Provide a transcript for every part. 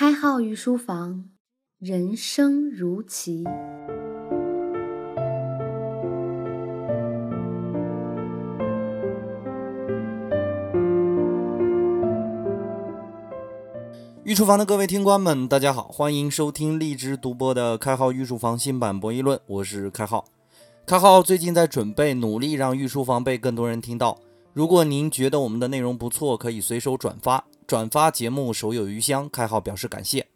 开号御书房，人生如棋。御书房的各位听官们，大家好，欢迎收听荔枝独播的《开号御书房》新版博弈论，我是开号。开号最近在准备，努力让御书房被更多人听到。如果您觉得我们的内容不错，可以随手转发，转发节目手有余香。开号表示感谢。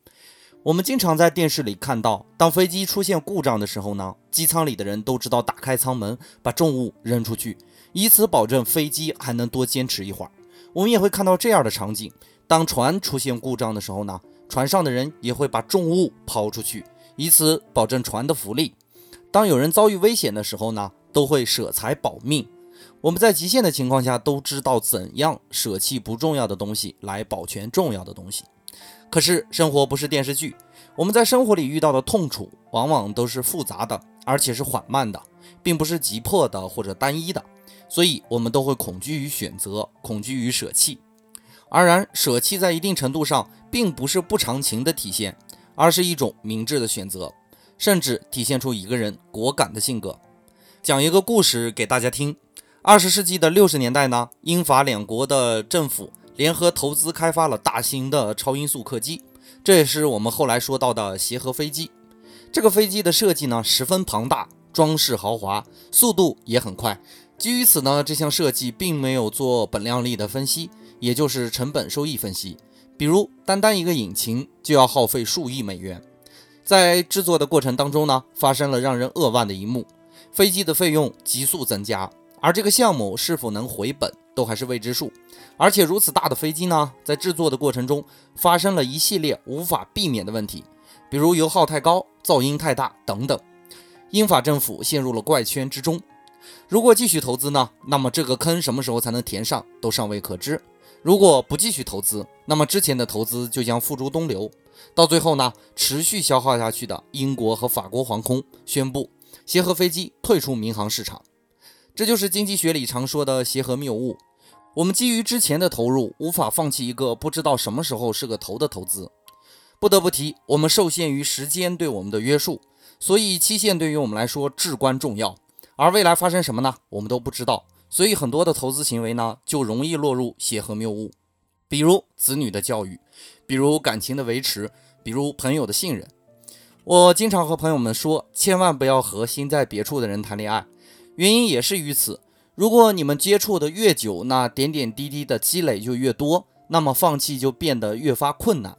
我们经常在电视里看到，当飞机出现故障的时候呢，机舱里的人都知道打开舱门，把重物扔出去，以此保证飞机还能多坚持一会儿。我们也会看到这样的场景。当船出现故障的时候呢，船上的人也会把重物抛出去，以此保证船的浮力。当有人遭遇危险的时候呢，都会舍财保命。我们在极限的情况下都知道怎样舍弃不重要的东西来保全重要的东西。可是生活不是电视剧，我们在生活里遇到的痛楚往往都是复杂的，而且是缓慢的，并不是急迫的或者单一的，所以我们都会恐惧于选择，恐惧于舍弃。而然，舍弃在一定程度上并不是不长情的体现，而是一种明智的选择，甚至体现出一个人果敢的性格。讲一个故事给大家听：二十世纪的六十年代呢，英法两国的政府联合投资开发了大型的超音速客机，这也是我们后来说到的协和飞机。这个飞机的设计呢十分庞大，装饰豪华，速度也很快。基于此呢，这项设计并没有做本量力的分析。也就是成本收益分析，比如单单一个引擎就要耗费数亿美元，在制作的过程当中呢，发生了让人扼腕的一幕，飞机的费用急速增加，而这个项目是否能回本都还是未知数。而且如此大的飞机呢，在制作的过程中发生了一系列无法避免的问题，比如油耗太高、噪音太大等等，英法政府陷入了怪圈之中。如果继续投资呢，那么这个坑什么时候才能填上，都尚未可知。如果不继续投资，那么之前的投资就将付诸东流。到最后呢，持续消耗下去的英国和法国航空宣布协和飞机退出民航市场。这就是经济学里常说的协和谬误。我们基于之前的投入，无法放弃一个不知道什么时候是个头的投资。不得不提，我们受限于时间对我们的约束，所以期限对于我们来说至关重要。而未来发生什么呢？我们都不知道。所以很多的投资行为呢，就容易落入协和谬误，比如子女的教育，比如感情的维持，比如朋友的信任。我经常和朋友们说，千万不要和心在别处的人谈恋爱，原因也是于此。如果你们接触的越久，那点点滴滴的积累就越多，那么放弃就变得越发困难。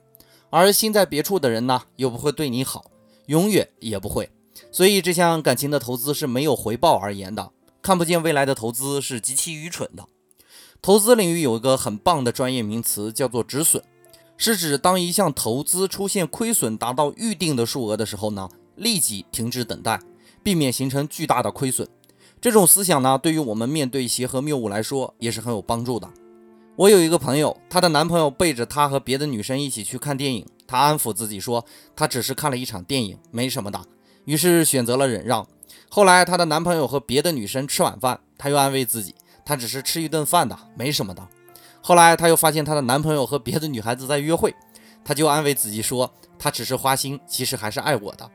而心在别处的人呢，又不会对你好，永远也不会。所以这项感情的投资是没有回报而言的。看不见未来的投资是极其愚蠢的。投资领域有一个很棒的专业名词，叫做止损，是指当一项投资出现亏损达到预定的数额的时候呢，立即停止等待，避免形成巨大的亏损。这种思想呢，对于我们面对协和谬误来说也是很有帮助的。我有一个朋友，她的男朋友背着她和别的女生一起去看电影，她安抚自己说，她只是看了一场电影，没什么的，于是选择了忍让。后来，她的男朋友和别的女生吃晚饭，她又安慰自己，她只是吃一顿饭的，没什么的。后来，她又发现她的男朋友和别的女孩子在约会，她就安慰自己说，她只是花心，其实还是爱我的。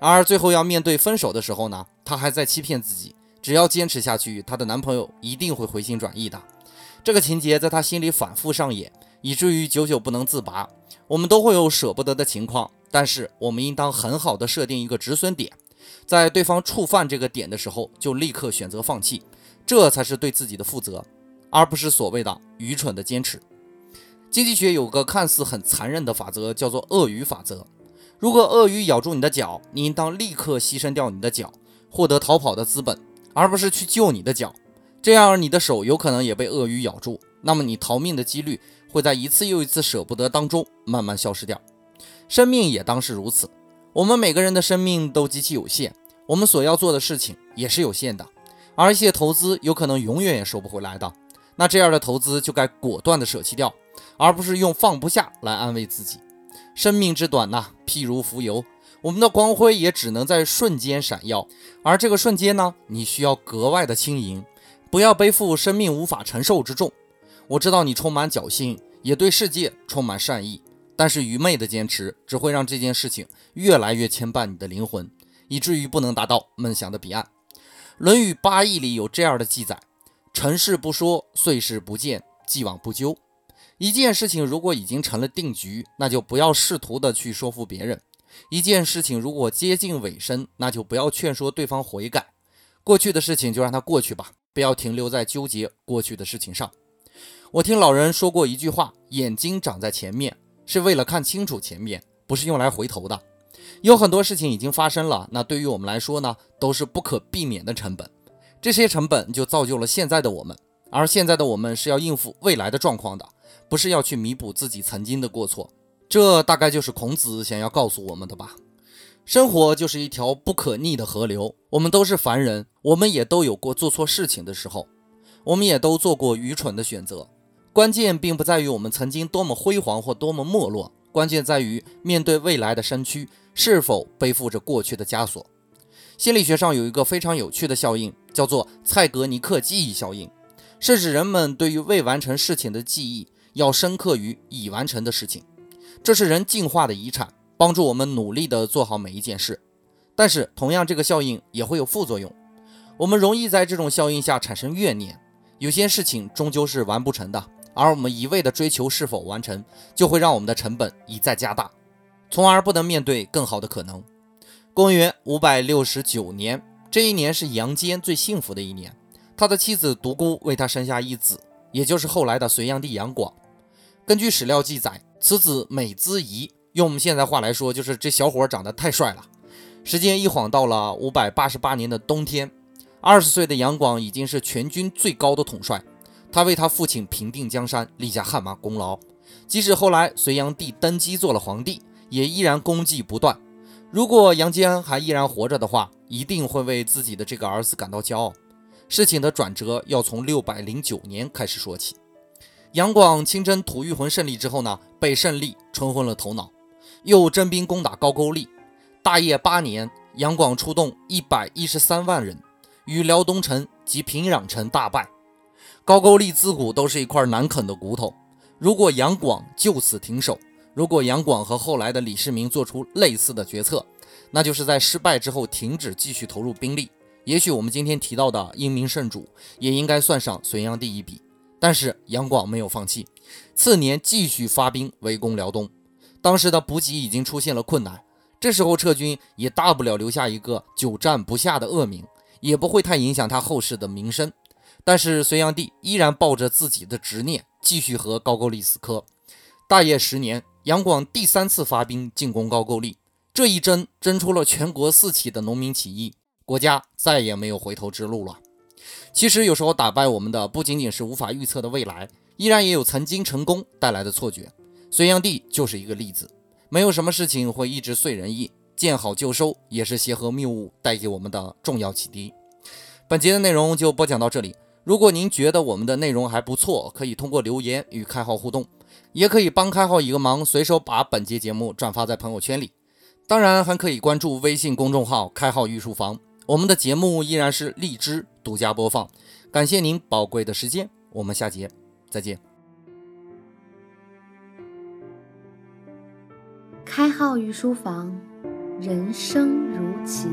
然而最后要面对分手的时候呢，她还在欺骗自己，只要坚持下去，她的男朋友一定会回心转意的。这个情节在她心里反复上演，以至于久久不能自拔。我们都会有舍不得的情况，但是我们应当很好的设定一个止损点。在对方触犯这个点的时候，就立刻选择放弃，这才是对自己的负责，而不是所谓的愚蠢的坚持。经济学有个看似很残忍的法则，叫做鳄鱼法则。如果鳄鱼咬住你的脚，你应当立刻牺牲掉你的脚，获得逃跑的资本，而不是去救你的脚。这样你的手有可能也被鳄鱼咬住，那么你逃命的几率会在一次又一次舍不得当中慢慢消失掉。生命也当是如此。我们每个人的生命都极其有限，我们所要做的事情也是有限的，而一些投资有可能永远也收不回来的。那这样的投资就该果断的舍弃掉，而不是用放不下来安慰自己。生命之短呐，譬如浮游，我们的光辉也只能在瞬间闪耀，而这个瞬间呢，你需要格外的轻盈，不要背负生命无法承受之重。我知道你充满侥幸，也对世界充满善意。但是愚昧的坚持只会让这件事情越来越牵绊你的灵魂，以至于不能达到梦想的彼岸。《论语八义》里有这样的记载：“成事不说，遂事不见，既往不咎。”一件事情如果已经成了定局，那就不要试图的去说服别人；一件事情如果接近尾声，那就不要劝说对方悔改。过去的事情就让它过去吧，不要停留在纠结过去的事情上。我听老人说过一句话：“眼睛长在前面，是为了看清楚前面，不是用来回头的。”有很多事情已经发生了，那对于我们来说呢，都是不可避免的成本。这些成本就造就了现在的我们，而现在的我们是要应付未来的状况的。不是要去弥补自己曾经的过错，这大概就是孔子想要告诉我们的吧。生活就是一条不可逆的河流，我们都是凡人，我们也都有过做错事情的时候，我们也都做过愚蠢的选择。关键并不在于我们曾经多么辉煌或多么没落，关键在于面对未来的身躯是否背负着过去的枷锁。心理学上有一个非常有趣的效应，叫做蔡格尼克记忆效应，是指人们对于未完成事情的记忆。要深刻于已完成的事情，这是人进化的遗产，帮助我们努力地做好每一件事。但是，同样这个效应也会有副作用，我们容易在这种效应下产生怨念。有些事情终究是完不成的，而我们一味地追求是否完成，就会让我们的成本一再加大，从而不能面对更好的可能。公元五百六十九年，这一年是杨坚最幸福的一年，他的妻子独孤为他生下一子，也就是后来的隋炀帝杨广。根据史料记载，此子美姿仪，用我们现在话来说，就是这小伙长得太帅了。时间一晃到了五百八十八年的冬天，二十岁的杨广已经是全军最高的统帅，他为他父亲平定江山，立下汗马功劳。即使后来隋炀帝登基做了皇帝，也依然功绩不断。如果杨坚还依然活着的话，一定会为自己的这个儿子感到骄傲。事情的转折要从六百零九年开始说起。杨广亲征吐谷浑胜利之后呢，被胜利冲昏了头脑，又征兵攻打高句丽。大业八年，杨广出动一百一十三万人，与辽东城及平壤城大败。高句丽自古都是一块难啃的骨头，如果杨广就此停手，如果杨广和后来的李世民做出类似的决策，那就是在失败之后停止继续投入兵力。也许我们今天提到的英明圣主，也应该算上隋炀帝一笔。但是杨广没有放弃，次年继续发兵围攻辽东。当时的补给已经出现了困难，这时候撤军也大不了留下一个久战不下的恶名，也不会太影响他后世的名声。但是隋炀帝依然抱着自己的执念，继续和高句丽死磕。大业十年，杨广第三次发兵进攻高句丽，这一征征出了全国四起的农民起义，国家再也没有回头之路了。其实有时候打败我们的不仅仅是无法预测的未来，依然也有曾经成功带来的错觉。隋炀帝就是一个例子。没有什么事情会一直遂人意，见好就收也是协和谬误带给我们的重要启迪。本节的内容就播讲到这里。如果您觉得我们的内容还不错，可以通过留言与开号互动，也可以帮开号一个忙，随手把本节节目转发在朋友圈里。当然还可以关注微信公众号“开号御书房”。我们的节目依然是荔枝独家播放，感谢您宝贵的时间，我们下节再见。开号御书房，人生如棋。